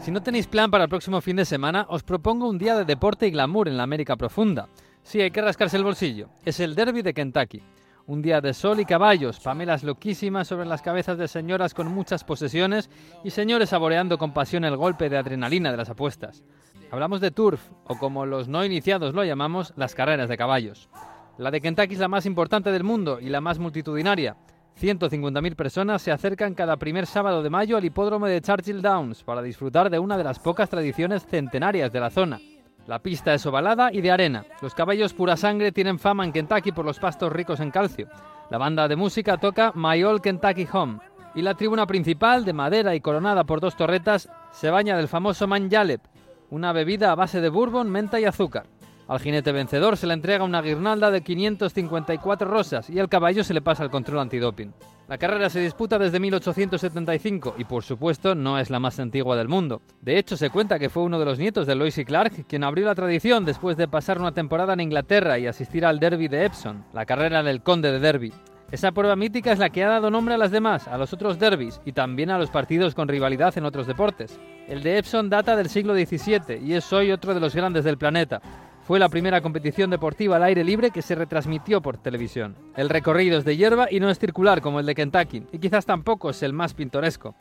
Si no tenéis plan para el próximo fin de semana, os propongo un día de deporte y glamour en la América profunda. Sí, hay que rascarse el bolsillo. Es el derby de Kentucky. Un día de sol y caballos, pamelas loquísimas sobre las cabezas de señoras con muchas posesiones y señores saboreando con pasión el golpe de adrenalina de las apuestas. Hablamos de turf, o como los no iniciados lo llamamos, las carreras de caballos. La de Kentucky es la más importante del mundo y la más multitudinaria. 150.000 personas se acercan cada primer sábado de mayo al hipódromo de Churchill Downs para disfrutar de una de las pocas tradiciones centenarias de la zona. La pista es ovalada y de arena. Los caballos pura sangre tienen fama en Kentucky por los pastos ricos en calcio. La banda de música toca My Old Kentucky Home. Y la tribuna principal, de madera y coronada por dos torretas, se baña del famoso manjalep, una bebida a base de bourbon, menta y azúcar. Al jinete vencedor se le entrega una guirnalda de 554 rosas y al caballo se le pasa el control antidoping. La carrera se disputa desde 1875 y por supuesto no es la más antigua del mundo. De hecho se cuenta que fue uno de los nietos de Lois y Clark quien abrió la tradición después de pasar una temporada en Inglaterra y asistir al Derby de Epsom, la carrera del conde de Derby. Esa prueba mítica es la que ha dado nombre a las demás, a los otros derbis y también a los partidos con rivalidad en otros deportes. El de Epsom data del siglo XVII y es hoy otro de los grandes del planeta. Fue la primera competición deportiva al aire libre que se retransmitió por televisión. El recorrido es de hierba y no es circular como el de Kentucky, y quizás tampoco es el más pintoresco.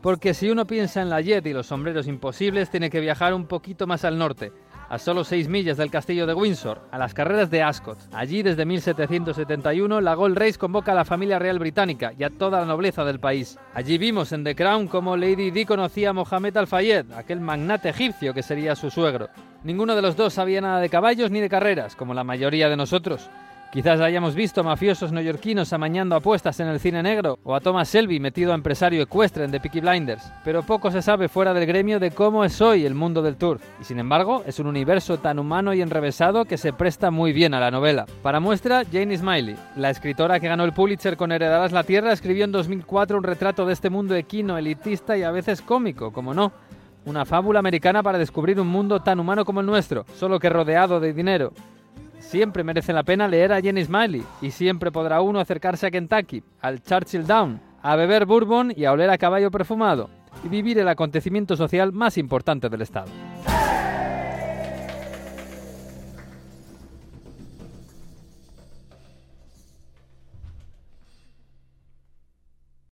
Porque si uno piensa en la jet y los sombreros imposibles, tiene que viajar un poquito más al norte, a solo seis millas del castillo de Windsor, a las carreras de Ascot. Allí, desde 1771, la Gold Race convoca a la familia real británica y a toda la nobleza del país. Allí vimos en The Crown cómo Lady Di conocía a Mohamed Al-Fayed, aquel magnate egipcio que sería su suegro. Ninguno de los dos sabía nada de caballos ni de carreras, como la mayoría de nosotros. Quizás hayamos visto mafiosos neoyorquinos amañando apuestas en el cine negro o a Thomas Shelby metido a empresario ecuestre en The Peaky Blinders, pero poco se sabe fuera del gremio de cómo es hoy el mundo del turf. Y sin embargo, es un universo tan humano y enrevesado que se presta muy bien a la novela. Para muestra, Jane Smiley, la escritora que ganó el Pulitzer con Heredarás la Tierra, escribió en 2004 un retrato de este mundo equino, elitista y a veces cómico, como no. Una fábula americana para descubrir un mundo tan humano como el nuestro, solo que rodeado de dinero. Siempre merece la pena leer a Jenny Smiley y siempre podrá uno acercarse a Kentucky, al Churchill Down, a beber bourbon y a oler a caballo perfumado y vivir el acontecimiento social más importante del estado.